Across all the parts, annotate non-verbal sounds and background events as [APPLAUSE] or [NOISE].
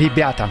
Ребята,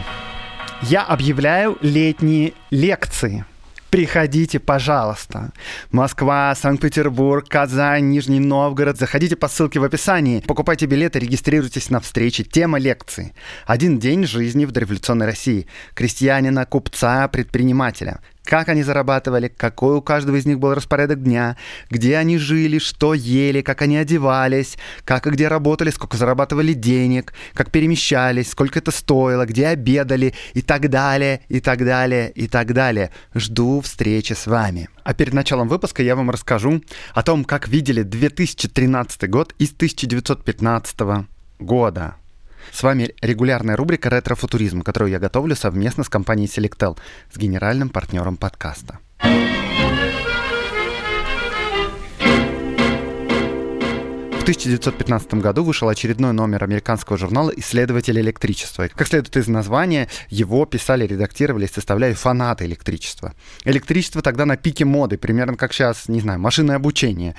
я объявляю летние лекции. Приходите, пожалуйста. Москва, Санкт-Петербург, Казань, Нижний Новгород. Заходите по ссылке в описании. Покупайте билеты, регистрируйтесь на встречи. Тема лекции. Один день жизни в дореволюционной России. Крестьянина, купца, предпринимателя как они зарабатывали, какой у каждого из них был распорядок дня, где они жили, что ели, как они одевались, как и где работали, сколько зарабатывали денег, как перемещались, сколько это стоило, где обедали и так далее, и так далее, и так далее. Жду встречи с вами. А перед началом выпуска я вам расскажу о том, как видели 2013 год из 1915 года. С вами регулярная рубрика «Ретро-футуризм», которую я готовлю совместно с компанией Selectel, с генеральным партнером подкаста. В 1915 году вышел очередной номер американского журнала «Исследователь электричества». Как следует из названия, его писали, редактировали составляли фанаты электричества. Электричество тогда на пике моды, примерно как сейчас, не знаю, машинное обучение.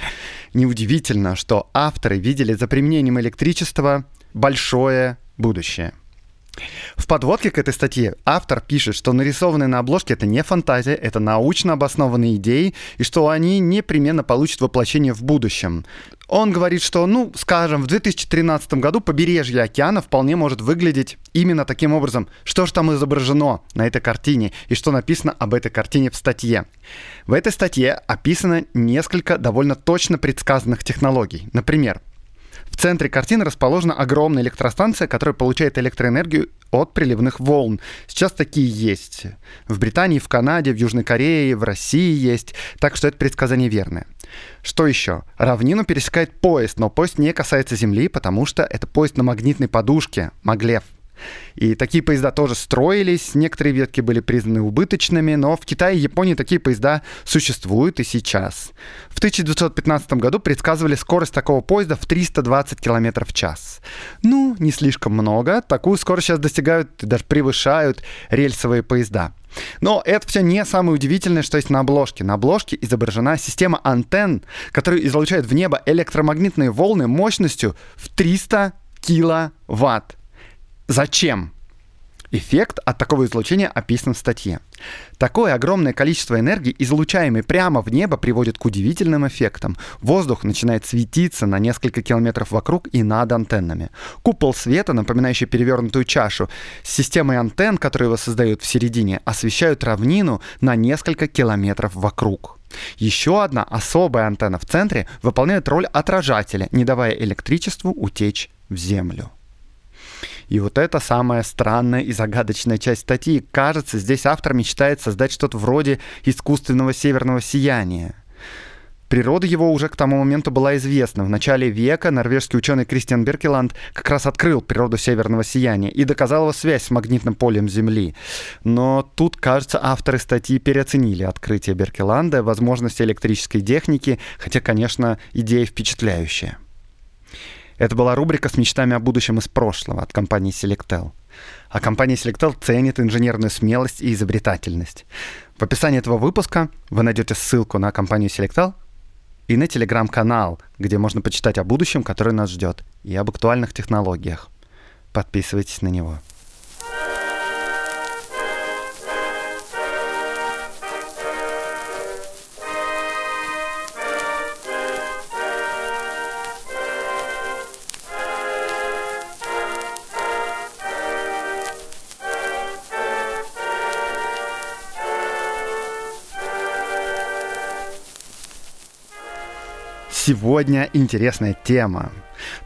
Неудивительно, что авторы видели за применением электричества большое будущее. В подводке к этой статье автор пишет, что нарисованные на обложке это не фантазия, это научно обоснованные идеи, и что они непременно получат воплощение в будущем. Он говорит, что, ну, скажем, в 2013 году побережье океана вполне может выглядеть именно таким образом. Что же там изображено на этой картине и что написано об этой картине в статье? В этой статье описано несколько довольно точно предсказанных технологий. Например, в центре картины расположена огромная электростанция, которая получает электроэнергию от приливных волн. Сейчас такие есть. В Британии, в Канаде, в Южной Корее, в России есть. Так что это предсказание верное. Что еще? Равнину пересекает поезд, но поезд не касается Земли, потому что это поезд на магнитной подушке, Маглев. И такие поезда тоже строились, некоторые ветки были признаны убыточными, но в Китае и Японии такие поезда существуют и сейчас. В 1915 году предсказывали скорость такого поезда в 320 км в час. Ну, не слишком много, такую скорость сейчас достигают и даже превышают рельсовые поезда. Но это все не самое удивительное, что есть на обложке. На обложке изображена система антенн, которая излучает в небо электромагнитные волны мощностью в 300 киловатт. Зачем? Эффект от такого излучения описан в статье. Такое огромное количество энергии, излучаемой прямо в небо, приводит к удивительным эффектам. Воздух начинает светиться на несколько километров вокруг и над антеннами. Купол света, напоминающий перевернутую чашу, с системой антенн, которые его создают в середине, освещают равнину на несколько километров вокруг. Еще одна особая антенна в центре выполняет роль отражателя, не давая электричеству утечь в землю. И вот это самая странная и загадочная часть статьи. Кажется, здесь автор мечтает создать что-то вроде искусственного северного сияния. Природа его уже к тому моменту была известна. В начале века норвежский ученый Кристиан Беркеланд как раз открыл природу северного сияния и доказал его связь с магнитным полем Земли. Но тут, кажется, авторы статьи переоценили открытие Беркеланда, возможности электрической техники, хотя, конечно, идея впечатляющая. Это была рубрика с мечтами о будущем из прошлого от компании Selectel. А компания Selectel ценит инженерную смелость и изобретательность. В описании этого выпуска вы найдете ссылку на компанию Selectel и на телеграм-канал, где можно почитать о будущем, которое нас ждет, и об актуальных технологиях. Подписывайтесь на него. Сегодня интересная тема,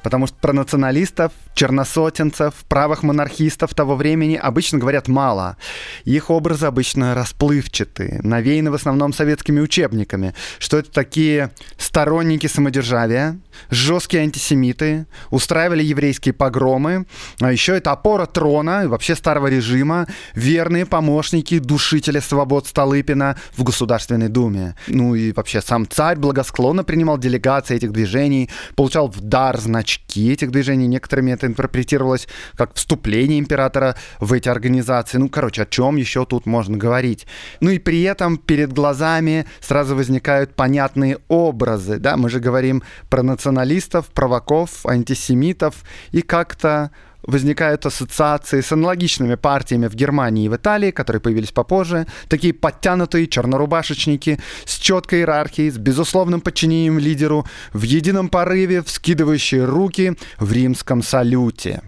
потому что про националистов черносотенцев, правых монархистов того времени обычно говорят мало. Их образы обычно расплывчатые, навеяны в основном советскими учебниками, что это такие сторонники самодержавия, жесткие антисемиты, устраивали еврейские погромы, а еще это опора трона и вообще старого режима, верные помощники душителя свобод Столыпина в Государственной Думе. Ну и вообще сам царь благосклонно принимал делегации этих движений, получал в дар значки этих движений, некоторыми это интерпретировалось как вступление императора в эти организации. Ну, короче, о чем еще тут можно говорить? Ну и при этом перед глазами сразу возникают понятные образы, да, мы же говорим про националистов, провоков, антисемитов, и как-то возникают ассоциации с аналогичными партиями в Германии и в Италии, которые появились попозже. Такие подтянутые чернорубашечники с четкой иерархией, с безусловным подчинением лидеру, в едином порыве вскидывающие руки в римском салюте.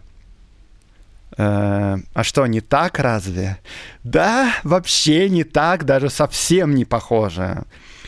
Э, а что, не так разве? Да, вообще не так, даже совсем не похоже.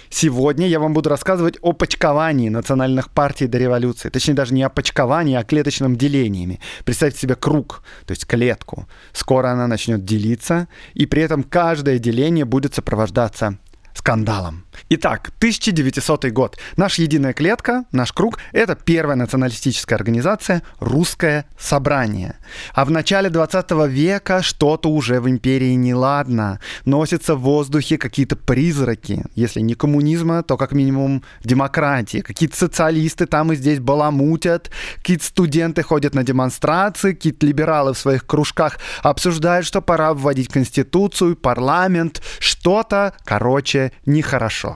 Сегодня я вам буду рассказывать о почковании национальных партий до революции. Точнее, даже не о почковании, а о клеточном делении. Представьте себе круг, то есть клетку. Скоро она начнет делиться, и при этом каждое деление будет сопровождаться скандалом. Итак, 1900 год. Наша единая клетка, наш круг — это первая националистическая организация «Русское собрание». А в начале 20 века что-то уже в империи неладно. Носятся в воздухе какие-то призраки. Если не коммунизма, то как минимум демократии. Какие-то социалисты там и здесь баламутят, какие-то студенты ходят на демонстрации, какие-то либералы в своих кружках обсуждают, что пора вводить конституцию, парламент, что-то, короче, нехорошо.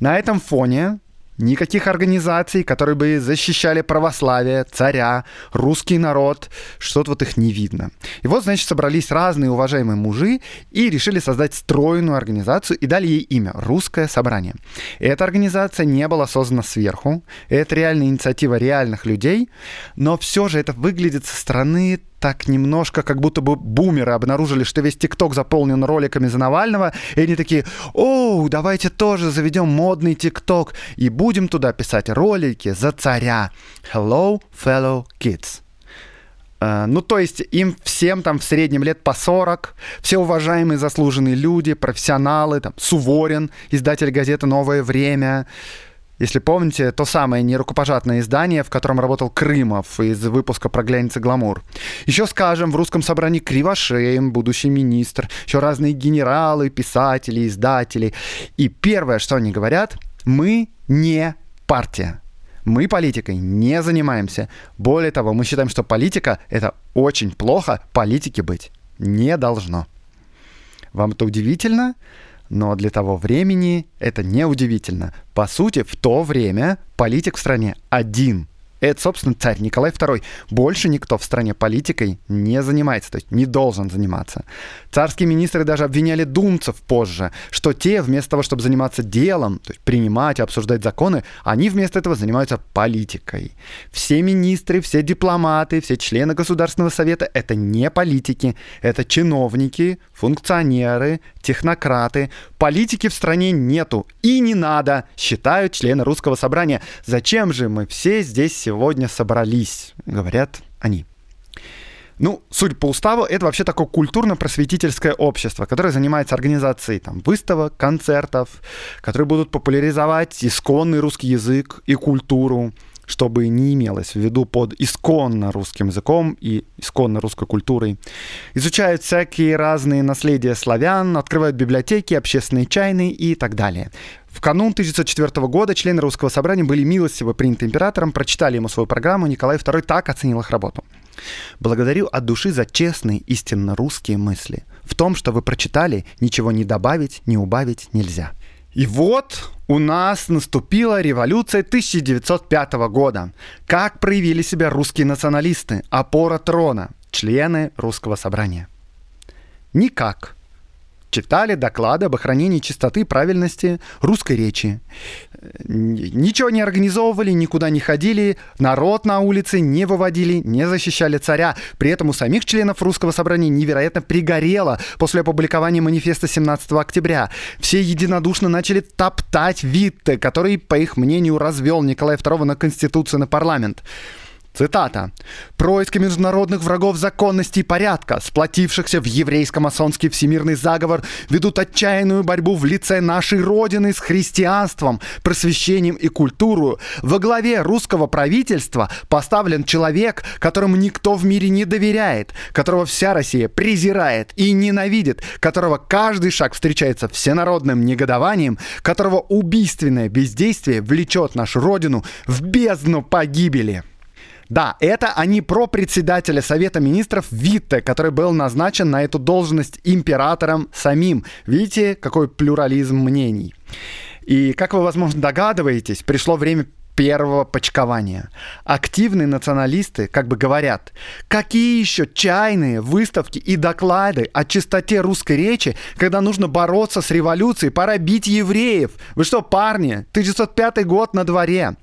На этом фоне Никаких организаций, которые бы защищали православие, царя, русский народ, что-то вот их не видно. И вот, значит, собрались разные уважаемые мужи и решили создать стройную организацию и дали ей имя — Русское собрание. Эта организация не была создана сверху, это реальная инициатива реальных людей, но все же это выглядит со стороны так немножко, как будто бы бумеры обнаружили, что весь ТикТок заполнен роликами за Навального, и они такие, о, давайте тоже заведем модный ТикТок и будем туда писать ролики за царя. Hello, fellow kids. Uh, ну, то есть им всем там в среднем лет по 40, все уважаемые заслуженные люди, профессионалы, там, Суворин, издатель газеты «Новое время», если помните, то самое нерукопожатное издание, в котором работал Крымов из выпуска про глянец и гламур. Еще скажем, в русском собрании Кривошеем, будущий министр, еще разные генералы, писатели, издатели. И первое, что они говорят, мы не партия. Мы политикой не занимаемся. Более того, мы считаем, что политика — это очень плохо, политики быть не должно. Вам это удивительно? Но для того времени это неудивительно. По сути, в то время политик в стране один – это, собственно, царь Николай II. Больше никто в стране политикой не занимается, то есть не должен заниматься. Царские министры даже обвиняли думцев позже, что те, вместо того, чтобы заниматься делом, то есть принимать обсуждать законы, они вместо этого занимаются политикой. Все министры, все дипломаты, все члены Государственного совета — это не политики, это чиновники, функционеры, технократы. Политики в стране нету и не надо, считают члены Русского собрания. Зачем же мы все здесь сегодня сегодня собрались, говорят они. Ну, судя по уставу, это вообще такое культурно-просветительское общество, которое занимается организацией там, выставок, концертов, которые будут популяризовать исконный русский язык и культуру, чтобы не имелось в виду под исконно русским языком и исконно русской культурой. Изучают всякие разные наследия славян, открывают библиотеки, общественные чайные и так далее. В канун 1904 года члены Русского собрания были милостиво приняты императором, прочитали ему свою программу, Николай II так оценил их работу. Благодарю от души за честные, истинно русские мысли. В том, что вы прочитали, ничего не добавить, не убавить нельзя. И вот у нас наступила революция 1905 года. Как проявили себя русские националисты, опора трона, члены русского собрания? Никак читали доклады об охранении чистоты правильности русской речи. Ничего не организовывали, никуда не ходили, народ на улице не выводили, не защищали царя. При этом у самих членов русского собрания невероятно пригорело после опубликования манифеста 17 октября. Все единодушно начали топтать Витте, который, по их мнению, развел Николая II на Конституцию на парламент. Цитата. «Происки международных врагов законности и порядка, сплотившихся в еврейско-масонский всемирный заговор, ведут отчаянную борьбу в лице нашей Родины с христианством, просвещением и культурой. Во главе русского правительства поставлен человек, которому никто в мире не доверяет, которого вся Россия презирает и ненавидит, которого каждый шаг встречается всенародным негодованием, которого убийственное бездействие влечет нашу Родину в бездну погибели». Да, это они про председателя Совета Министров Витте, который был назначен на эту должность императором самим. Видите, какой плюрализм мнений. И, как вы, возможно, догадываетесь, пришло время первого почкования. Активные националисты как бы говорят, какие еще чайные выставки и доклады о чистоте русской речи, когда нужно бороться с революцией, пора бить евреев. Вы что, парни, 1905 год на дворе.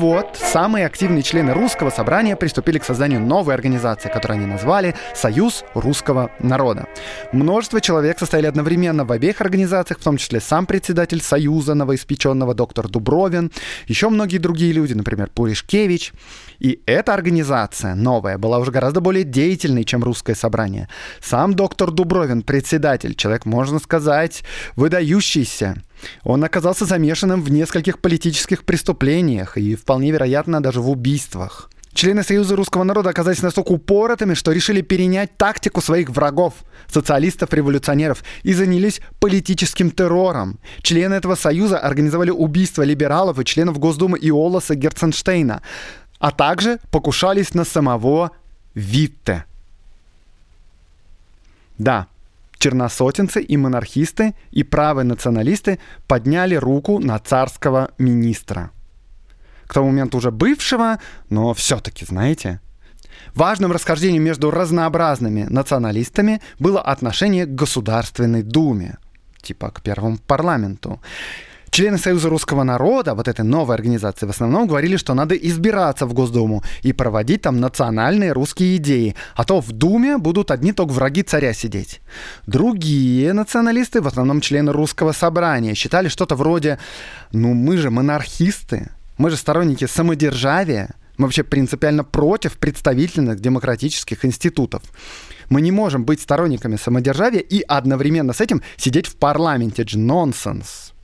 Вот самые активные члены русского собрания приступили к созданию новой организации, которую они назвали «Союз русского народа». Множество человек состояли одновременно в обеих организациях, в том числе сам председатель Союза новоиспеченного доктор Дубровин, еще многие другие люди, например, Пуришкевич. И эта организация новая была уже гораздо более деятельной, чем русское собрание. Сам доктор Дубровин, председатель, человек, можно сказать, выдающийся. Он оказался замешанным в нескольких политических преступлениях и, вполне вероятно, даже в убийствах. Члены Союза русского народа оказались настолько упоротыми, что решили перенять тактику своих врагов, социалистов-революционеров, и занялись политическим террором. Члены этого союза организовали убийство либералов и членов Госдумы Иолоса Герценштейна, а также покушались на самого Витте. Да, черносотенцы и монархисты и правые националисты подняли руку на царского министра. К тому моменту уже бывшего, но все-таки, знаете, Важным расхождением между разнообразными националистами было отношение к Государственной Думе, типа к первому парламенту. Члены Союза русского народа, вот этой новой организации, в основном говорили, что надо избираться в Госдуму и проводить там национальные русские идеи, а то в Думе будут одни только враги царя сидеть. Другие националисты, в основном члены русского собрания, считали что-то вроде, ну мы же монархисты, мы же сторонники самодержавия, мы вообще принципиально против представительных демократических институтов. Мы не можем быть сторонниками самодержавия и одновременно с этим сидеть в парламенте. Это же нонсенс.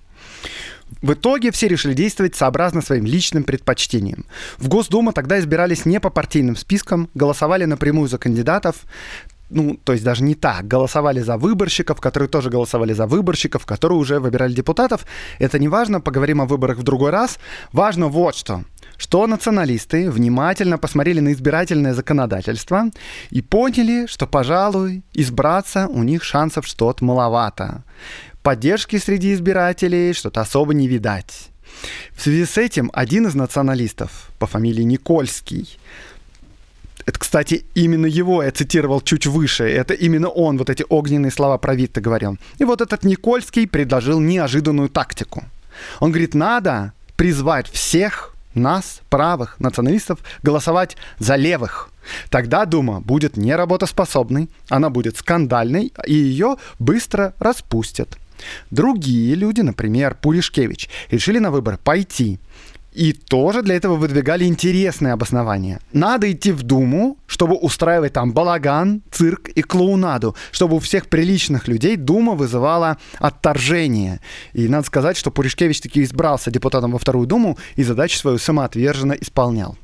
В итоге все решили действовать сообразно своим личным предпочтениям. В Госдуму тогда избирались не по партийным спискам, голосовали напрямую за кандидатов, ну, то есть даже не так, голосовали за выборщиков, которые тоже голосовали за выборщиков, которые уже выбирали депутатов. Это не важно, поговорим о выборах в другой раз. Важно вот что что националисты внимательно посмотрели на избирательное законодательство и поняли, что, пожалуй, избраться у них шансов что-то маловато. Поддержки среди избирателей что-то особо не видать. В связи с этим один из националистов по фамилии Никольский это, кстати, именно его я цитировал чуть выше. Это именно он вот эти огненные слова про Витта говорил. И вот этот Никольский предложил неожиданную тактику. Он говорит, надо призвать всех нас, правых националистов, голосовать за левых. Тогда Дума будет неработоспособной, она будет скандальной, и ее быстро распустят. Другие люди, например, Пулишкевич, решили на выбор пойти. И тоже для этого выдвигали интересные обоснования. Надо идти в Думу, чтобы устраивать там балаган, цирк и клоунаду, чтобы у всех приличных людей Дума вызывала отторжение. И надо сказать, что Пуришкевич таки избрался депутатом во Вторую Думу и задачу свою самоотверженно исполнял.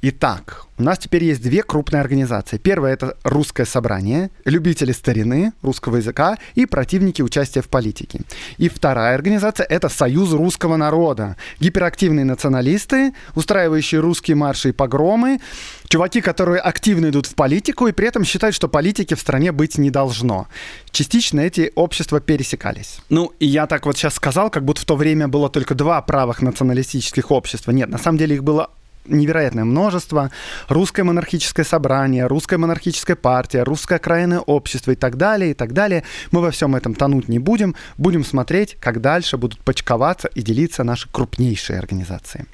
Итак, у нас теперь есть две крупные организации. Первая — это Русское собрание, любители старины, русского языка и противники участия в политике. И вторая организация — это Союз русского народа. Гиперактивные националисты, устраивающие русские марши и погромы, чуваки, которые активно идут в политику и при этом считают, что политики в стране быть не должно. Частично эти общества пересекались. Ну, и я так вот сейчас сказал, как будто в то время было только два правых националистических общества. Нет, на самом деле их было невероятное множество. Русское монархическое собрание, русская монархическая партия, русское окраинное общество и так далее, и так далее. Мы во всем этом тонуть не будем. Будем смотреть, как дальше будут почковаться и делиться наши крупнейшие организации.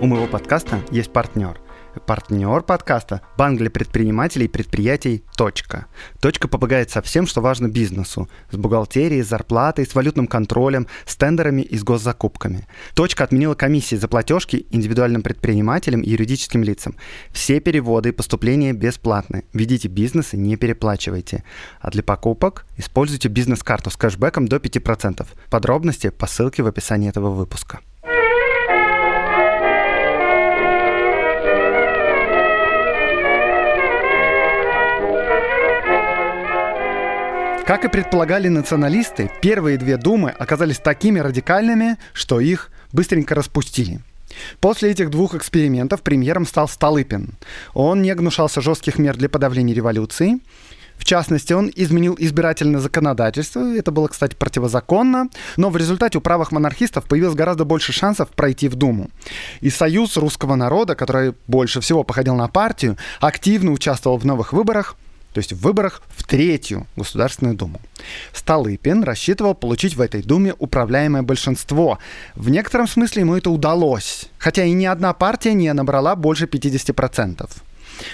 У моего подкаста есть партнер – Партнер подкаста – банк для предпринимателей и предприятий «Точка». «Точка» помогает со всем, что важно бизнесу – с бухгалтерией, с зарплатой, с валютным контролем, с тендерами и с госзакупками. «Точка» отменила комиссии за платежки индивидуальным предпринимателям и юридическим лицам. Все переводы и поступления бесплатны. Ведите бизнес и не переплачивайте. А для покупок используйте бизнес-карту с кэшбэком до 5%. Подробности по ссылке в описании этого выпуска. Как и предполагали националисты, первые две думы оказались такими радикальными, что их быстренько распустили. После этих двух экспериментов премьером стал Столыпин. Он не гнушался жестких мер для подавления революции. В частности, он изменил избирательное законодательство. Это было, кстати, противозаконно. Но в результате у правых монархистов появилось гораздо больше шансов пройти в Думу. И Союз русского народа, который больше всего походил на партию, активно участвовал в новых выборах – то есть в выборах в третью Государственную Думу. Столыпин рассчитывал получить в этой Думе управляемое большинство. В некотором смысле ему это удалось, хотя и ни одна партия не набрала больше 50%.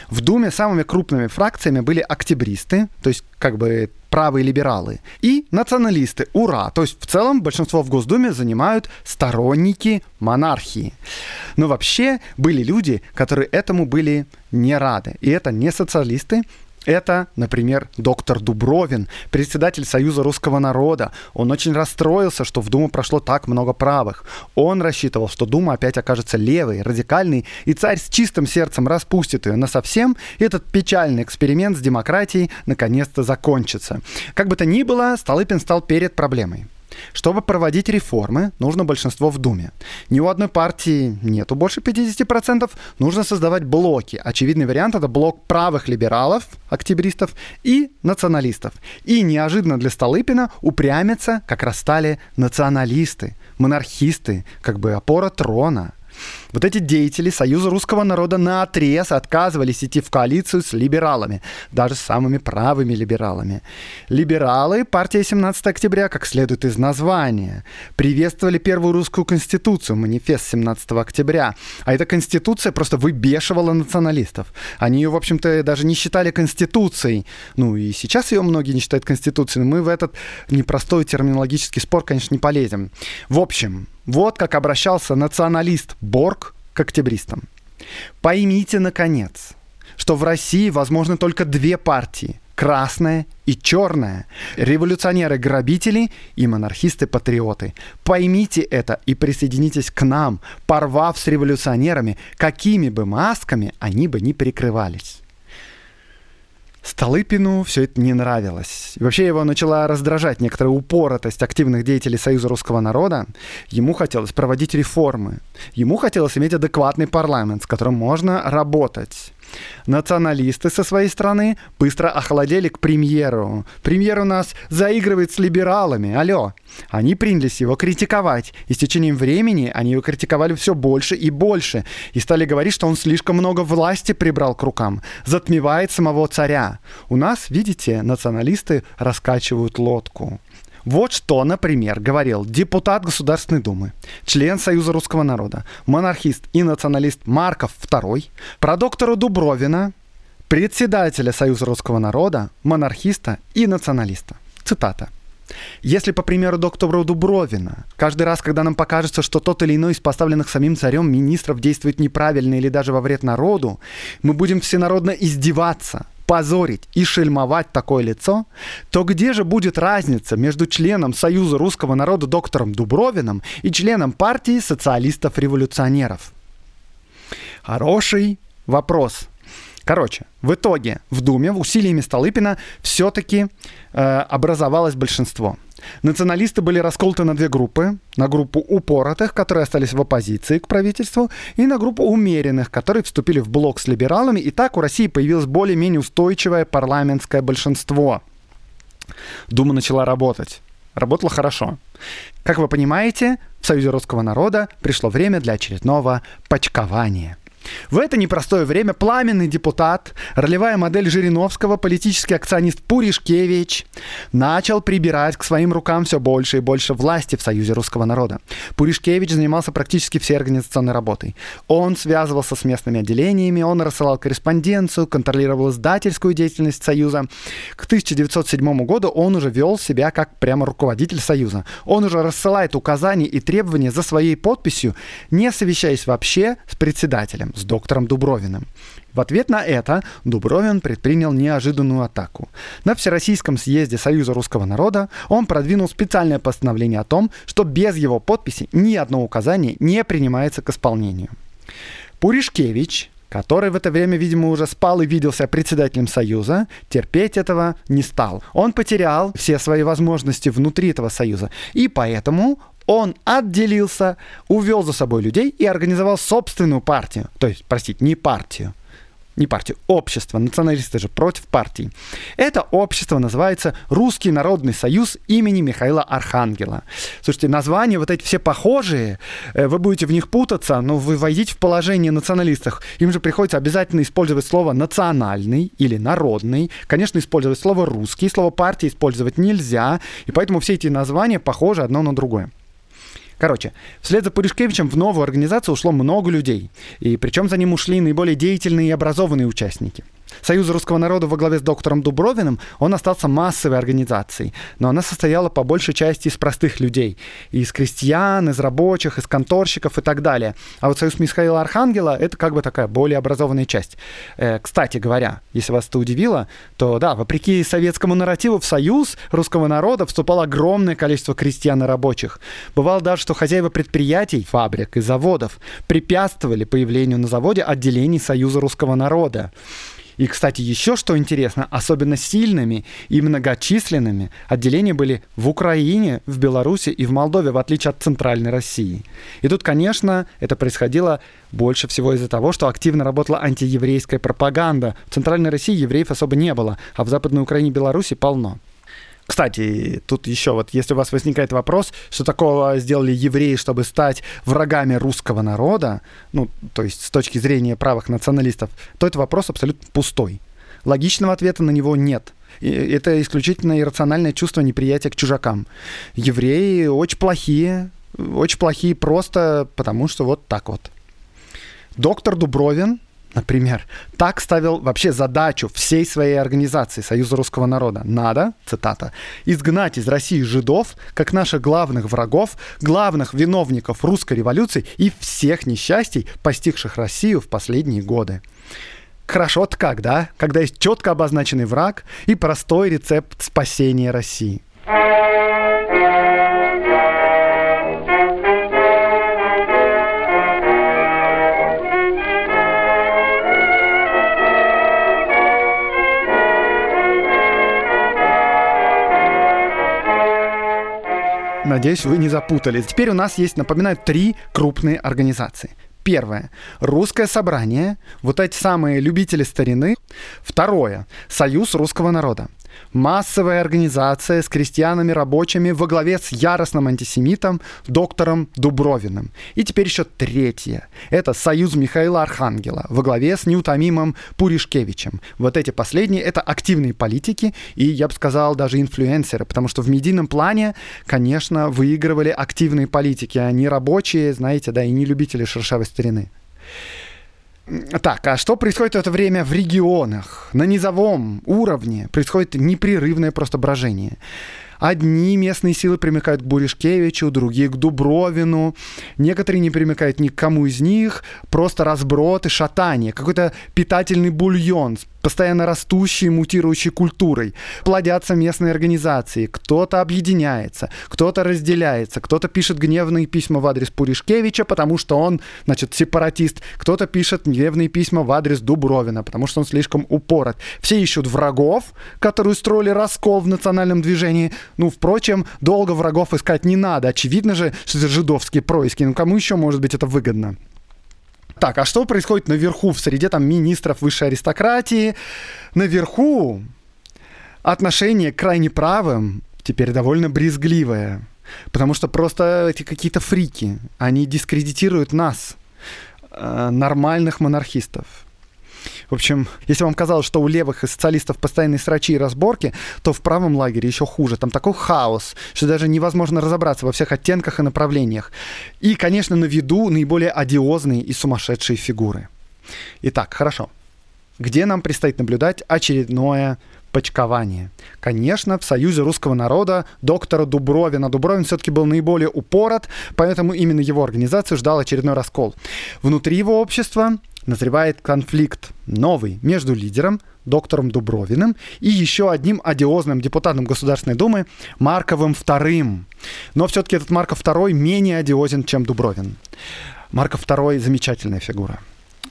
В Думе самыми крупными фракциями были октябристы, то есть как бы правые либералы, и националисты, ура! То есть в целом большинство в Госдуме занимают сторонники монархии. Но вообще были люди, которые этому были не рады. И это не социалисты, это, например, доктор Дубровин, председатель Союза русского народа. Он очень расстроился, что в Думу прошло так много правых. Он рассчитывал, что Дума опять окажется левой, радикальной, и царь с чистым сердцем распустит ее на совсем, и этот печальный эксперимент с демократией наконец-то закончится. Как бы то ни было, Столыпин стал перед проблемой. Чтобы проводить реформы, нужно большинство в Думе. Ни у одной партии нету больше 50%, нужно создавать блоки. Очевидный вариант — это блок правых либералов, октябристов и националистов. И неожиданно для Столыпина упрямятся как раз стали националисты, монархисты, как бы опора трона. Вот эти деятели Союза русского народа на отрез отказывались идти в коалицию с либералами, даже с самыми правыми либералами. Либералы, партия 17 октября, как следует из названия, приветствовали первую русскую конституцию, манифест 17 октября. А эта конституция просто выбешивала националистов. Они ее, в общем-то, даже не считали конституцией. Ну и сейчас ее многие не считают конституцией, но мы в этот непростой терминологический спор, конечно, не полезем. В общем, вот как обращался националист Борг к октябристам. Поймите, наконец, что в России возможны только две партии – красная и черная, революционеры-грабители и монархисты-патриоты. Поймите это и присоединитесь к нам, порвав с революционерами, какими бы масками они бы ни прикрывались. Столыпину все это не нравилось. И вообще его начала раздражать некоторая упоротость активных деятелей Союза русского народа. Ему хотелось проводить реформы. Ему хотелось иметь адекватный парламент, с которым можно работать. Националисты со своей стороны быстро охладели к премьеру. Премьер у нас заигрывает с либералами, алло. Они принялись его критиковать, и с течением времени они его критиковали все больше и больше, и стали говорить, что он слишком много власти прибрал к рукам, затмевает самого царя. У нас, видите, националисты раскачивают лодку. Вот что, например, говорил депутат Государственной Думы, член Союза русского народа, монархист и националист Марков II про доктора Дубровина, председателя Союза русского народа, монархиста и националиста. Цитата. Если, по примеру доктора Дубровина, каждый раз, когда нам покажется, что тот или иной из поставленных самим царем министров действует неправильно или даже во вред народу, мы будем всенародно издеваться, позорить и шельмовать такое лицо, то где же будет разница между членом Союза русского народа доктором Дубровиным и членом партии социалистов-революционеров? Хороший вопрос. Короче, в итоге в Думе усилиями Столыпина все-таки э, образовалось большинство – Националисты были расколоты на две группы. На группу упоротых, которые остались в оппозиции к правительству, и на группу умеренных, которые вступили в блок с либералами. И так у России появилось более-менее устойчивое парламентское большинство. Дума начала работать. Работала хорошо. Как вы понимаете, в Союзе русского народа пришло время для очередного почкования – В это непростое время пламенный депутат, ролевая модель Жириновского, политический акционист Пуришкевич начал прибирать к своим рукам все больше и больше власти в Союзе русского народа. Пуришкевич занимался практически всей организационной работой. Он связывался с местными отделениями, он рассылал корреспонденцию, контролировал издательскую деятельность Союза. К 1907 году он уже вел себя как прямо руководитель Союза. Он уже рассылает указания и требования за своей подписью, не совещаясь вообще с председателем, с доктором Дубровиным. В ответ на это Дубровин предпринял неожиданную атаку. На Всероссийском съезде Союза русского народа он продвинул специальное постановление о том, что без его подписи ни одно указание не принимается к исполнению. Пуришкевич, который в это время, видимо, уже спал и виделся председателем Союза, терпеть этого не стал. Он потерял все свои возможности внутри этого Союза, и поэтому он отделился, увел за собой людей и организовал собственную партию. То есть, простите, не партию, не партию, общество, националисты же против партии. Это общество называется Русский народный союз имени Михаила Архангела. Слушайте, названия вот эти все похожие, э, вы будете в них путаться, но вы войдите в положение националистов. Им же приходится обязательно использовать слово национальный или народный. Конечно, использовать слово русский, слово партии использовать нельзя, и поэтому все эти названия похожи одно на другое. Короче, вслед за Пуришкевичем в новую организацию ушло много людей. И причем за ним ушли наиболее деятельные и образованные участники – Союз русского народа во главе с доктором Дубровиным, он остался массовой организацией, но она состояла по большей части из простых людей. Из крестьян, из рабочих, из конторщиков и так далее. А вот Союз Михаила Архангела — это как бы такая более образованная часть. Э, кстати говоря, если вас это удивило, то да, вопреки советскому нарративу в Союз русского народа вступало огромное количество крестьян и рабочих. Бывало даже, что хозяева предприятий, фабрик и заводов препятствовали появлению на заводе отделений Союза русского народа. И, кстати, еще что интересно, особенно сильными и многочисленными отделения были в Украине, в Беларуси и в Молдове, в отличие от Центральной России. И тут, конечно, это происходило больше всего из-за того, что активно работала антиеврейская пропаганда. В Центральной России евреев особо не было, а в Западной Украине и Беларуси полно. Кстати, тут еще вот, если у вас возникает вопрос, что такого сделали евреи, чтобы стать врагами русского народа, ну, то есть с точки зрения правых националистов, то это вопрос абсолютно пустой. Логичного ответа на него нет. И это исключительно иррациональное чувство неприятия к чужакам. Евреи очень плохие, очень плохие просто потому, что вот так вот. Доктор Дубровин например, так ставил вообще задачу всей своей организации Союза русского народа. Надо, цитата, изгнать из России жидов, как наших главных врагов, главных виновников русской революции и всех несчастий, постигших Россию в последние годы. Хорошо-то как, да? Когда есть четко обозначенный враг и простой рецепт спасения России. Надеюсь, вы не запутались. Теперь у нас есть, напоминаю, три крупные организации. Первое. Русское собрание. Вот эти самые любители старины. Второе. Союз русского народа массовая организация с крестьянами, рабочими во главе с яростным антисемитом доктором Дубровиным. И теперь еще третье. Это союз Михаила Архангела во главе с неутомимым Пуришкевичем. Вот эти последние — это активные политики и, я бы сказал, даже инфлюенсеры, потому что в медийном плане, конечно, выигрывали активные политики, а не рабочие, знаете, да, и не любители шершавой старины. Так, а что происходит в это время в регионах? На низовом уровне происходит непрерывное просто брожение. Одни местные силы примыкают к Буришкевичу, другие к Дубровину. Некоторые не примыкают ни к кому из них. Просто разброд и шатание. Какой-то питательный бульон постоянно растущей, мутирующей культурой. Плодятся местные организации. Кто-то объединяется, кто-то разделяется, кто-то пишет гневные письма в адрес Пуришкевича, потому что он, значит, сепаратист. Кто-то пишет гневные письма в адрес Дубровина, потому что он слишком упорот. Все ищут врагов, которые устроили раскол в национальном движении. Ну, впрочем, долго врагов искать не надо. Очевидно же, что это жидовские происки. Ну, кому еще может быть это выгодно? Так, а что происходит наверху, в среде там министров высшей аристократии? Наверху отношение к крайне правым теперь довольно брезгливое. Потому что просто эти какие-то фрики, они дискредитируют нас. э, нормальных монархистов. В общем, если вам казалось, что у левых и социалистов постоянные срачи и разборки, то в правом лагере еще хуже. Там такой хаос, что даже невозможно разобраться во всех оттенках и направлениях. И, конечно, на виду наиболее одиозные и сумасшедшие фигуры. Итак, хорошо. Где нам предстоит наблюдать очередное почкование. Конечно, в Союзе русского народа доктора Дубровина. Дубровин все-таки был наиболее упорот, поэтому именно его организацию ждал очередной раскол. Внутри его общества назревает конфликт новый между лидером, доктором Дубровиным, и еще одним одиозным депутатом Государственной Думы Марковым II. Но все-таки этот Марков II менее одиозен, чем Дубровин. Марков II замечательная фигура.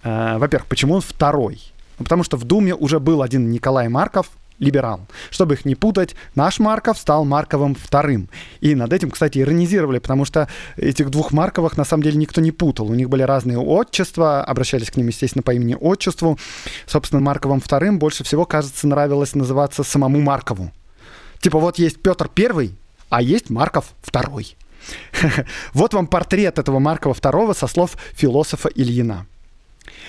Э, во-первых, почему он второй? Ну, потому что в Думе уже был один Николай Марков, либерал. Чтобы их не путать, наш Марков стал Марковым вторым. И над этим, кстати, иронизировали, потому что этих двух Марковых на самом деле никто не путал. У них были разные отчества, обращались к ним, естественно, по имени-отчеству. Собственно, Марковым вторым больше всего, кажется, нравилось называться самому Маркову. Типа вот есть Петр Первый, а есть Марков второй. [LAUGHS] Вот вам портрет этого Маркова второго со слов философа Ильина.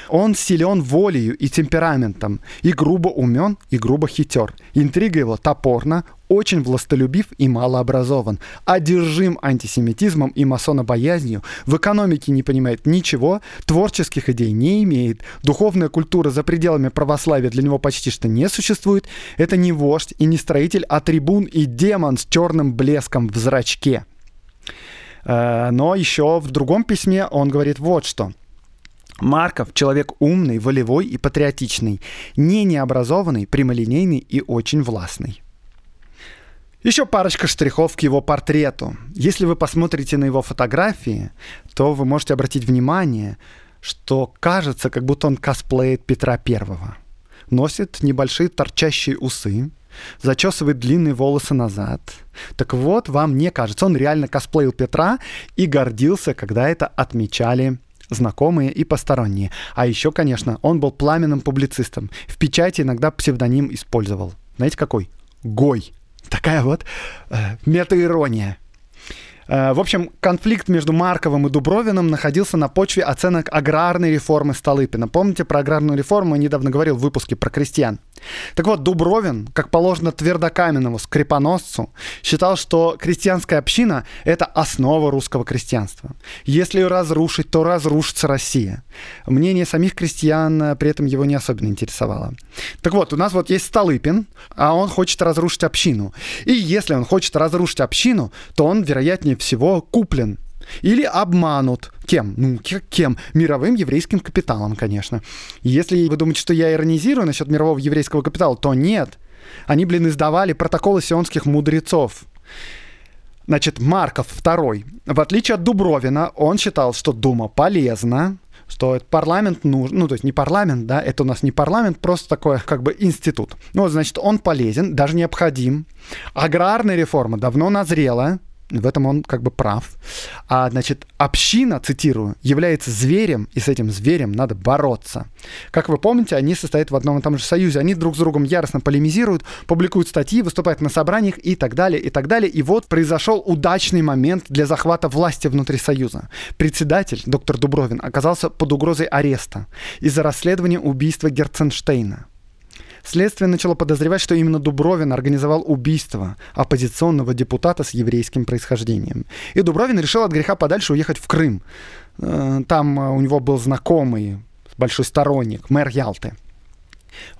Он силен волею и темпераментом, и грубо умен, и грубо хитер. Интрига его топорна, очень властолюбив и малообразован, одержим антисемитизмом и масонобоязнью, в экономике не понимает ничего, творческих идей не имеет, духовная культура за пределами православия для него почти что не существует, это не вождь и не строитель, а трибун и демон с черным блеском в зрачке. Э, но еще в другом письме он говорит вот что – Марков – человек умный, волевой и патриотичный, не необразованный, прямолинейный и очень властный. Еще парочка штрихов к его портрету. Если вы посмотрите на его фотографии, то вы можете обратить внимание, что кажется, как будто он косплеит Петра Первого. Носит небольшие торчащие усы, зачесывает длинные волосы назад. Так вот, вам не кажется, он реально косплеил Петра и гордился, когда это отмечали знакомые и посторонние. А еще, конечно, он был пламенным публицистом. В печати иногда псевдоним использовал. Знаете какой? Гой. Такая вот э, метаирония. Э, в общем, конфликт между Марковым и Дубровиным находился на почве оценок аграрной реформы Столыпина. Помните про аграрную реформу? Я недавно говорил в выпуске про крестьян. Так вот, Дубровин, как положено твердокаменному скрипоносцу, считал, что крестьянская община — это основа русского крестьянства. Если ее разрушить, то разрушится Россия. Мнение самих крестьян э, при этом его не особенно интересовало. Так вот, у нас вот есть Столыпин, а он хочет разрушить общину. И если он хочет разрушить общину, то он, вероятнее всего, куплен или обманут. Кем? Ну, кем? Мировым еврейским капиталом, конечно. Если вы думаете, что я иронизирую насчет мирового еврейского капитала, то нет. Они, блин, издавали протоколы сионских мудрецов. Значит, Марков II, в отличие от Дубровина, он считал, что Дума полезна, что парламент нужен, ну, то есть не парламент, да, это у нас не парламент, просто такой как бы институт. Ну, вот, значит, он полезен, даже необходим. Аграрная реформа давно назрела, в этом он как бы прав. А, значит, община, цитирую, является зверем, и с этим зверем надо бороться. Как вы помните, они состоят в одном и том же союзе. Они друг с другом яростно полемизируют, публикуют статьи, выступают на собраниях и так далее, и так далее. И вот произошел удачный момент для захвата власти внутри союза. Председатель, доктор Дубровин, оказался под угрозой ареста из-за расследования убийства Герценштейна. Следствие начало подозревать, что именно Дубровин организовал убийство оппозиционного депутата с еврейским происхождением. И Дубровин решил от греха подальше уехать в Крым. Э, там э, у него был знакомый, большой сторонник, мэр Ялты.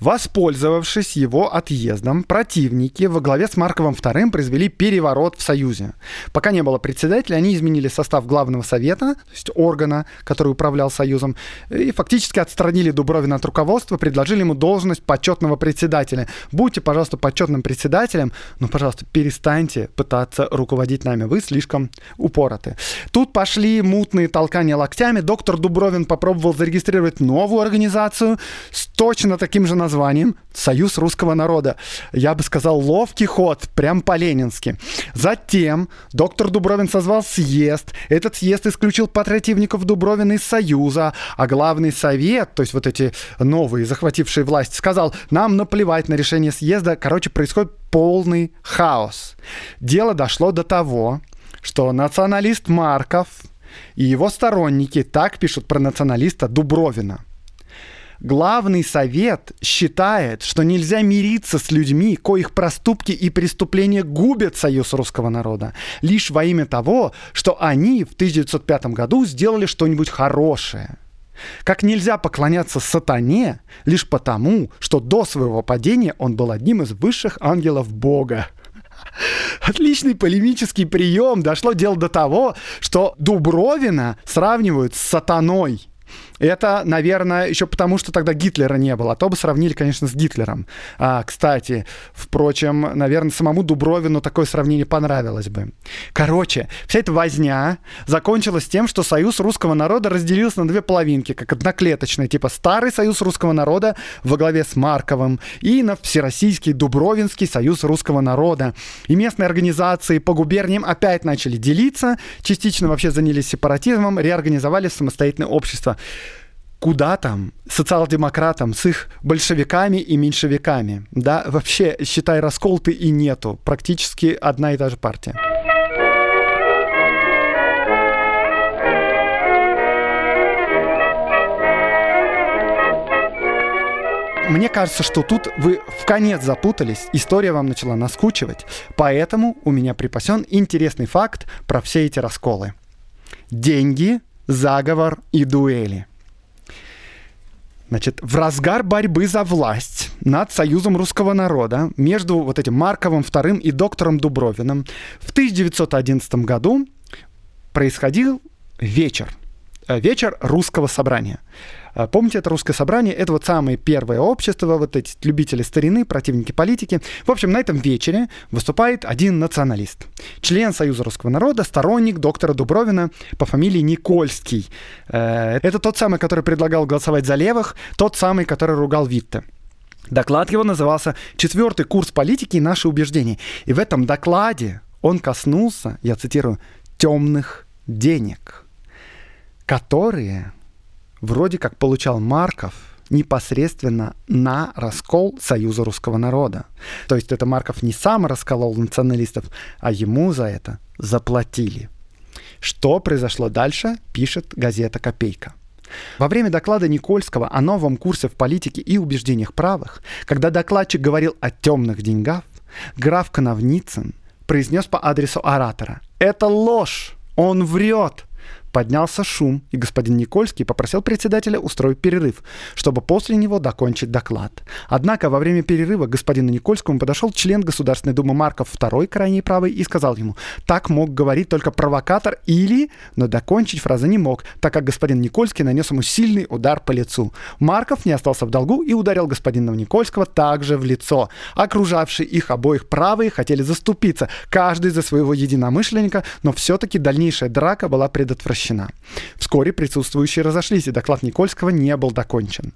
Воспользовавшись его отъездом, противники во главе с Марковым II произвели переворот в Союзе. Пока не было председателя, они изменили состав главного совета, то есть органа, который управлял Союзом, и фактически отстранили Дубровина от руководства, предложили ему должность почетного председателя. Будьте, пожалуйста, почетным председателем, но, пожалуйста, перестаньте пытаться руководить нами, вы слишком упороты. Тут пошли мутные толкания локтями, доктор Дубровин попробовал зарегистрировать новую организацию с точно таким же названием «Союз русского народа». Я бы сказал, ловкий ход, прям по-ленински. Затем доктор Дубровин созвал съезд. Этот съезд исключил патриотивников Дубровина из Союза, а главный совет, то есть вот эти новые, захватившие власть, сказал, нам наплевать на решение съезда. Короче, происходит полный хаос. Дело дошло до того, что националист Марков и его сторонники так пишут про националиста Дубровина. Главный совет считает, что нельзя мириться с людьми, коих проступки и преступления губят союз русского народа, лишь во имя того, что они в 1905 году сделали что-нибудь хорошее. Как нельзя поклоняться сатане лишь потому, что до своего падения он был одним из высших ангелов Бога. [LAUGHS] Отличный полемический прием. Дошло дело до того, что Дубровина сравнивают с сатаной. Это, наверное, еще потому, что тогда Гитлера не было. А то бы сравнили, конечно, с Гитлером. А, кстати, впрочем, наверное, самому Дубровину такое сравнение понравилось бы. Короче, вся эта возня закончилась тем, что союз русского народа разделился на две половинки, как одноклеточные, типа старый союз русского народа во главе с Марковым и на всероссийский Дубровинский союз русского народа. И местные организации по губерниям опять начали делиться, частично вообще занялись сепаратизмом, реорганизовали самостоятельное общество куда там социал-демократам с их большевиками и меньшевиками. Да, вообще, считай, раскол-то и нету. Практически одна и та же партия. Мне кажется, что тут вы в конец запутались, история вам начала наскучивать, поэтому у меня припасен интересный факт про все эти расколы. Деньги, заговор и дуэли – Значит, в разгар борьбы за власть над Союзом русского народа между вот этим Марковым II и доктором Дубровиным в 1911 году происходил вечер. Э, вечер русского собрания. А, помните, это русское собрание, это вот самое первое общество, вот эти любители старины, противники политики. В общем, на этом вечере выступает один националист. Член Союза русского народа, сторонник доктора Дубровина по фамилии Никольский. Э, это тот самый, который предлагал голосовать за левых, тот самый, который ругал Витте. Доклад его назывался «Четвертый курс политики и наши убеждения». И в этом докладе он коснулся, я цитирую, темных денег, которые вроде как получал Марков непосредственно на раскол Союза русского народа. То есть это Марков не сам расколол националистов, а ему за это заплатили. Что произошло дальше, пишет газета «Копейка». Во время доклада Никольского о новом курсе в политике и убеждениях правых, когда докладчик говорил о темных деньгах, граф Коновницын произнес по адресу оратора «Это ложь! Он врет! Поднялся шум, и господин Никольский попросил председателя устроить перерыв, чтобы после него докончить доклад. Однако во время перерыва господину Никольскому подошел член Государственной Думы Марков II, крайний правый, и сказал ему, так мог говорить только провокатор или... Но докончить фразу не мог, так как господин Никольский нанес ему сильный удар по лицу. Марков не остался в долгу и ударил господина Никольского также в лицо. Окружавшие их обоих правые хотели заступиться, каждый за своего единомышленника, но все-таки дальнейшая драка была предотвращена прекращена. Вскоре присутствующие разошлись, и доклад Никольского не был докончен.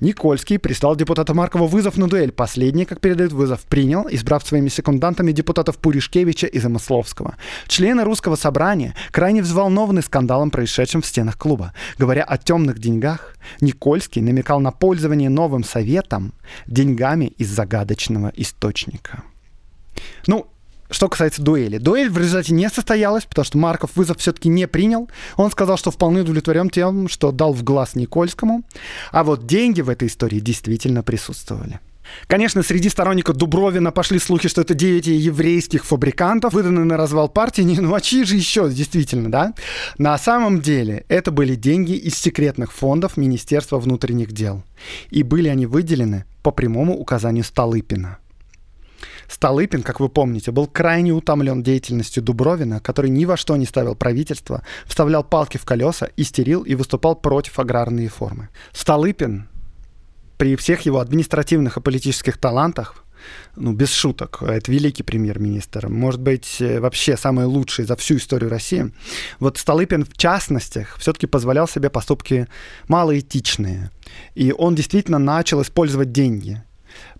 Никольский прислал депутата Маркова вызов на дуэль. Последний, как передает вызов, принял, избрав своими секундантами депутатов Пуришкевича и Замысловского. Члены русского собрания крайне взволнованы скандалом, происшедшим в стенах клуба. Говоря о темных деньгах, Никольский намекал на пользование новым советом деньгами из загадочного источника. Ну, что касается дуэли. Дуэль в результате не состоялась, потому что Марков вызов все-таки не принял. Он сказал, что вполне удовлетворен тем, что дал в глаз Никольскому. А вот деньги в этой истории действительно присутствовали. Конечно, среди сторонников Дубровина пошли слухи, что это 9 еврейских фабрикантов, выданные на развал партии. Ну а чьи же еще, действительно, да? На самом деле, это были деньги из секретных фондов Министерства внутренних дел. И были они выделены по прямому указанию Столыпина. Столыпин, как вы помните, был крайне утомлен деятельностью Дубровина, который ни во что не ставил правительство, вставлял палки в колеса, истерил и выступал против аграрной реформы. Столыпин при всех его административных и политических талантах ну, без шуток, это великий премьер-министр, может быть, э, вообще самый лучший за всю историю России. Вот Столыпин, в частности, все-таки позволял себе поступки малоэтичные. И он действительно начал использовать деньги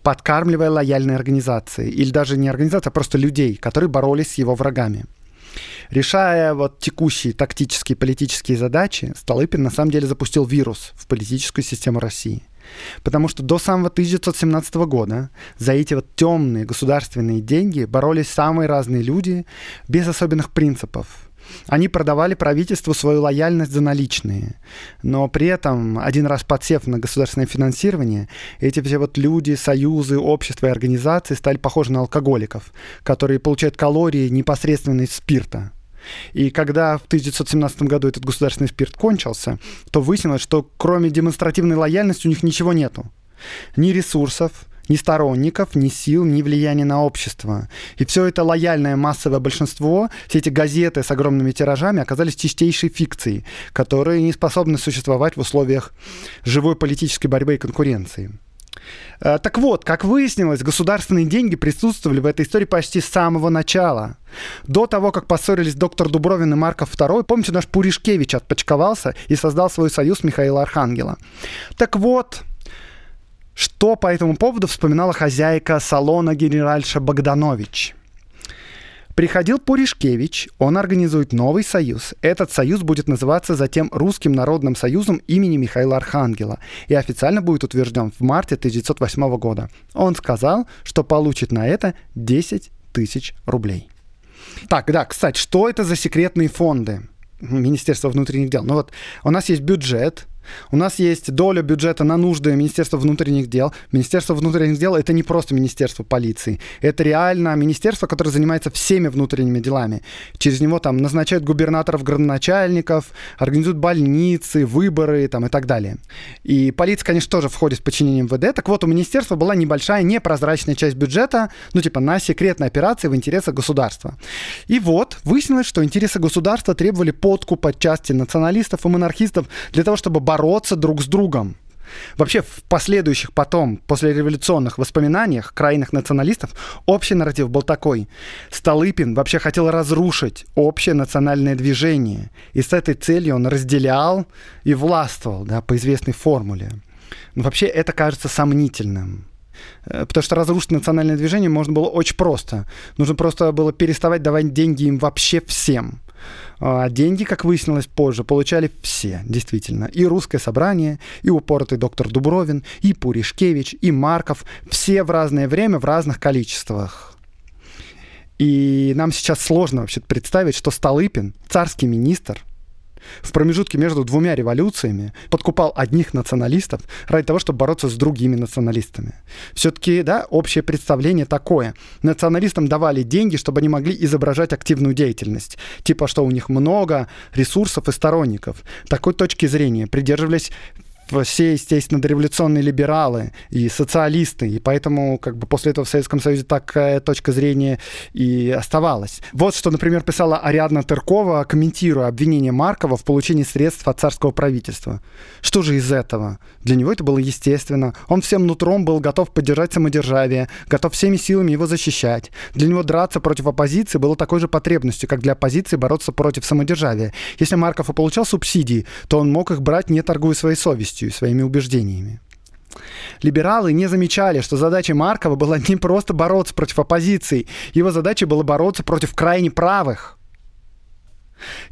подкармливая лояльные организации, или даже не организации, а просто людей, которые боролись с его врагами. Решая вот текущие тактические политические задачи, Столыпин на самом деле запустил вирус в политическую систему России. Потому что до самого 1917 года за эти вот темные государственные деньги боролись самые разные люди без особенных принципов. Они продавали правительству свою лояльность за наличные. Но при этом, один раз подсев на государственное финансирование, эти все вот люди, союзы, общества и организации стали похожи на алкоголиков, которые получают калории непосредственно из спирта. И когда в 1917 году этот государственный спирт кончился, то выяснилось, что кроме демонстративной лояльности у них ничего нету. Ни ресурсов, ни сторонников, ни сил, ни влияния на общество. И все это лояльное массовое большинство, все эти газеты с огромными тиражами оказались чистейшей фикцией, которые не способны существовать в условиях живой политической борьбы и конкуренции. Э, так вот, как выяснилось, государственные деньги присутствовали в этой истории почти с самого начала. До того, как поссорились доктор Дубровин и Марков II, помните, наш Пуришкевич отпочковался и создал свой союз Михаила Архангела. Так вот, что по этому поводу вспоминала хозяйка салона генеральша Богданович – Приходил Пуришкевич, он организует новый союз. Этот союз будет называться затем Русским народным союзом имени Михаила Архангела и официально будет утвержден в марте 1908 года. Он сказал, что получит на это 10 тысяч рублей. Так, да, кстати, что это за секретные фонды? Министерства внутренних дел. Ну вот, у нас есть бюджет, у нас есть доля бюджета на нужды Министерства внутренних дел. Министерство внутренних дел это не просто Министерство полиции. Это реально министерство, которое занимается всеми внутренними делами. Через него там назначают губернаторов, градоначальников, организуют больницы, выборы там, и так далее. И полиция, конечно, тоже входит в подчинение МВД. Так вот, у министерства была небольшая непрозрачная часть бюджета, ну типа на секретные операции в интересах государства. И вот выяснилось, что интересы государства требовали подкупа части националистов и монархистов для того, чтобы бороться друг с другом. Вообще в последующих потом, после революционных воспоминаниях крайних националистов, общий нарратив был такой. Столыпин вообще хотел разрушить общее национальное движение. И с этой целью он разделял и властвовал да, по известной формуле. Но вообще это кажется сомнительным. Э, потому что разрушить национальное движение можно было очень просто. Нужно просто было переставать давать деньги им вообще всем. А деньги, как выяснилось позже, получали все, действительно. И русское собрание, и упоротый доктор Дубровин, и Пуришкевич, и Марков. Все в разное время, в разных количествах. И нам сейчас сложно вообще представить, что Столыпин, царский министр, в промежутке между двумя революциями подкупал одних националистов ради того, чтобы бороться с другими националистами. Все-таки, да, общее представление такое. Националистам давали деньги, чтобы они могли изображать активную деятельность. Типа, что у них много ресурсов и сторонников. Такой точки зрения придерживались все, естественно, дореволюционные либералы и социалисты, и поэтому как бы после этого в Советском Союзе такая точка зрения и оставалась. Вот что, например, писала Ариадна Тыркова, комментируя обвинение Маркова в получении средств от царского правительства. Что же из этого? Для него это было естественно. Он всем нутром был готов поддержать самодержавие, готов всеми силами его защищать. Для него драться против оппозиции было такой же потребностью, как для оппозиции бороться против самодержавия. Если Марков и получал субсидии, то он мог их брать, не торгуя своей совестью совестью и своими убеждениями. Либералы не замечали, что задача Маркова была не просто бороться против оппозиции, его задача была бороться против крайне правых.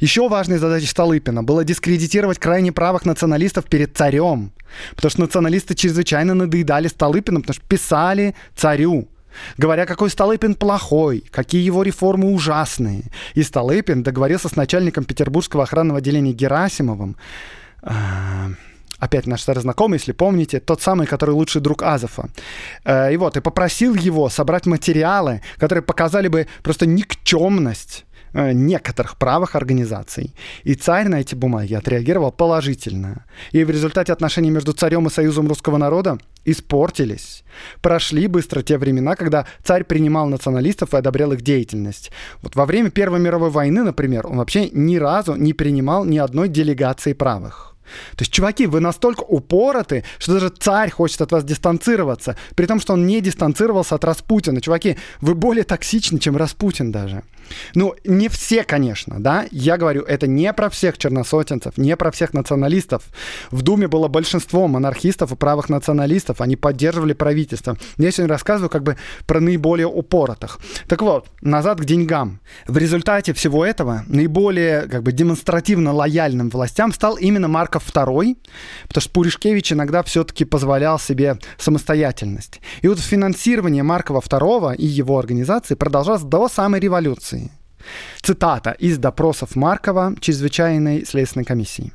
Еще важной задачей Столыпина было дискредитировать крайне правых националистов перед царем, потому что националисты чрезвычайно надоедали Столыпину, потому что писали царю, говоря, какой Столыпин плохой, какие его реформы ужасные. И Столыпин договорился с начальником Петербургского охранного отделения Герасимовым, а, опять наш старый знакомый, если помните, тот самый, который лучший друг Азова. Э, и вот, и попросил его собрать материалы, которые показали бы просто никчемность э, некоторых правых организаций. И царь на эти бумаги отреагировал положительно. И в результате отношения между царем и Союзом русского народа испортились. Прошли быстро те времена, когда царь принимал националистов и одобрял их деятельность. Вот во время Первой мировой войны, например, он вообще ни разу не принимал ни одной делегации правых. То есть, чуваки, вы настолько упороты, что даже царь хочет от вас дистанцироваться, при том, что он не дистанцировался от Распутина. Чуваки, вы более токсичны, чем Распутин даже. Ну, не все, конечно, да. Я говорю, это не про всех черносотенцев, не про всех националистов. В Думе было большинство монархистов и правых националистов. Они поддерживали правительство. Я сегодня рассказываю как бы про наиболее упоротых. Так вот, назад к деньгам. В результате всего этого наиболее как бы демонстративно лояльным властям стал именно Марков II, потому что Пуришкевич иногда все-таки позволял себе самостоятельность. И вот финансирование Маркова II и его организации продолжалось до самой революции. Цитата из допросов Маркова чрезвычайной следственной комиссии.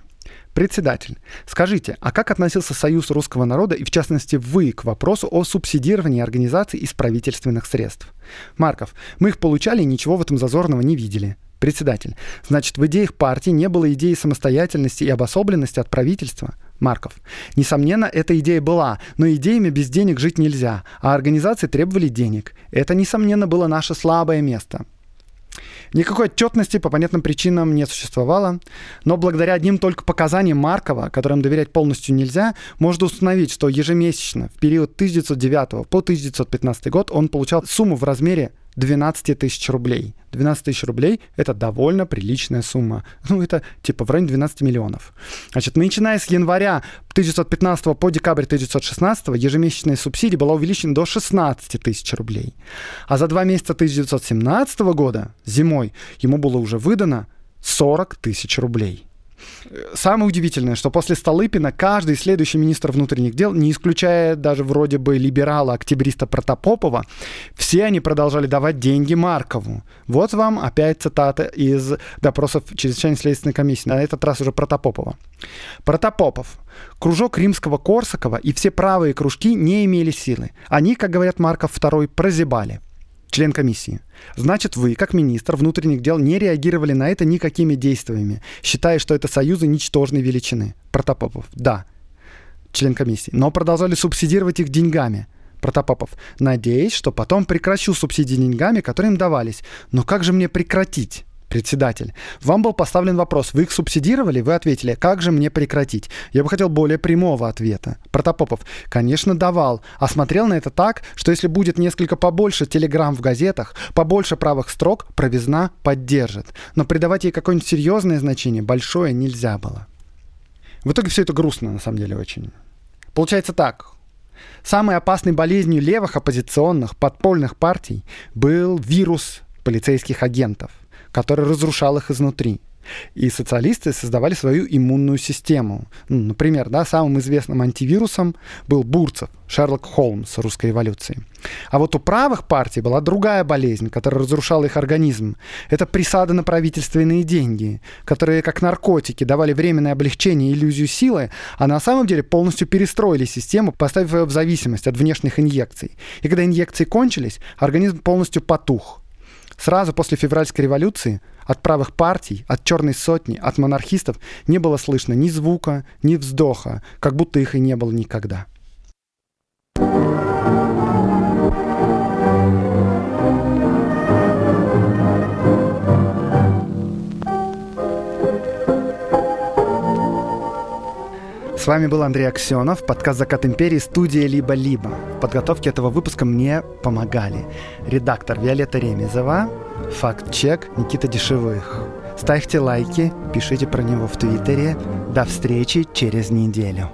Председатель, скажите, а как относился Союз русского народа и, в частности, вы к вопросу о субсидировании организаций из правительственных средств? Марков, мы их получали и ничего в этом зазорного не видели. Председатель, значит, в идеях партии не было идеи самостоятельности и обособленности от правительства? Марков. Несомненно, эта идея была, но идеями без денег жить нельзя, а организации требовали денег. Это, несомненно, было наше слабое место. Никакой отчетности по понятным причинам не существовало, но благодаря одним только показаниям Маркова, которым доверять полностью нельзя, можно установить, что ежемесячно в период 1909 по 1915 год он получал сумму в размере 12 тысяч рублей. 12 тысяч рублей — это довольно приличная сумма. [LAUGHS] Ну, это типа в районе 12 миллионов. Значит, начиная с января 1915 по декабрь 1916 ежемесячная субсидия была увеличена до 16 тысяч рублей. А за два месяца 1917 года, зимой, ему было уже выдано 40 тысяч рублей. Самое удивительное, что после Столыпина каждый следующий министр внутренних дел, не исключая даже вроде бы либерала-октябриста Протопопова, все они продолжали давать деньги Маркову. Вот вам опять цитата из допросов чрезвычайной следственной комиссии, на этот раз уже Протопопова. Протопопов. Кружок римского Корсакова и все правые кружки не имели силы. Они, как говорят Марков II, прозябали член комиссии. Значит, вы, как министр внутренних дел, не реагировали на это никакими действиями, считая, что это союзы ничтожной величины. Протопопов. Да. Член комиссии. Но продолжали субсидировать их деньгами. Протопопов. Надеюсь, что потом прекращу субсидии деньгами, которые им давались. Но как же мне прекратить? Председатель. Вам был поставлен вопрос, вы их субсидировали? Вы ответили, как же мне прекратить? Я бы хотел более прямого ответа. Протопопов, конечно, давал, а смотрел на это так, что если будет несколько побольше телеграмм в газетах, побольше правых строк, провизна поддержит. Но придавать ей какое-нибудь серьезное значение, большое, нельзя было. В итоге все это грустно, на самом деле, очень. Получается так. Самой опасной болезнью левых оппозиционных подпольных партий был вирус полицейских агентов – который разрушал их изнутри. И социалисты создавали свою иммунную систему. Ну, например, да, самым известным антивирусом был Бурцев, Шерлок Холмс русской эволюции. А вот у правых партий была другая болезнь, которая разрушала их организм. Это присады на правительственные деньги, которые как наркотики давали временное облегчение и иллюзию силы, а на самом деле полностью перестроили систему, поставив ее в зависимость от внешних инъекций. И когда инъекции кончились, организм полностью потух – Сразу после февральской революции от правых партий, от черной сотни, от монархистов не было слышно ни звука, ни вздоха, как будто их и не было никогда. С вами был Андрей Аксенов, подкаст «Закат империи», студия «Либо-либо». В подготовке этого выпуска мне помогали редактор Виолетта Ремезова, факт-чек Никита Дешевых. Ставьте лайки, пишите про него в Твиттере. До встречи через неделю.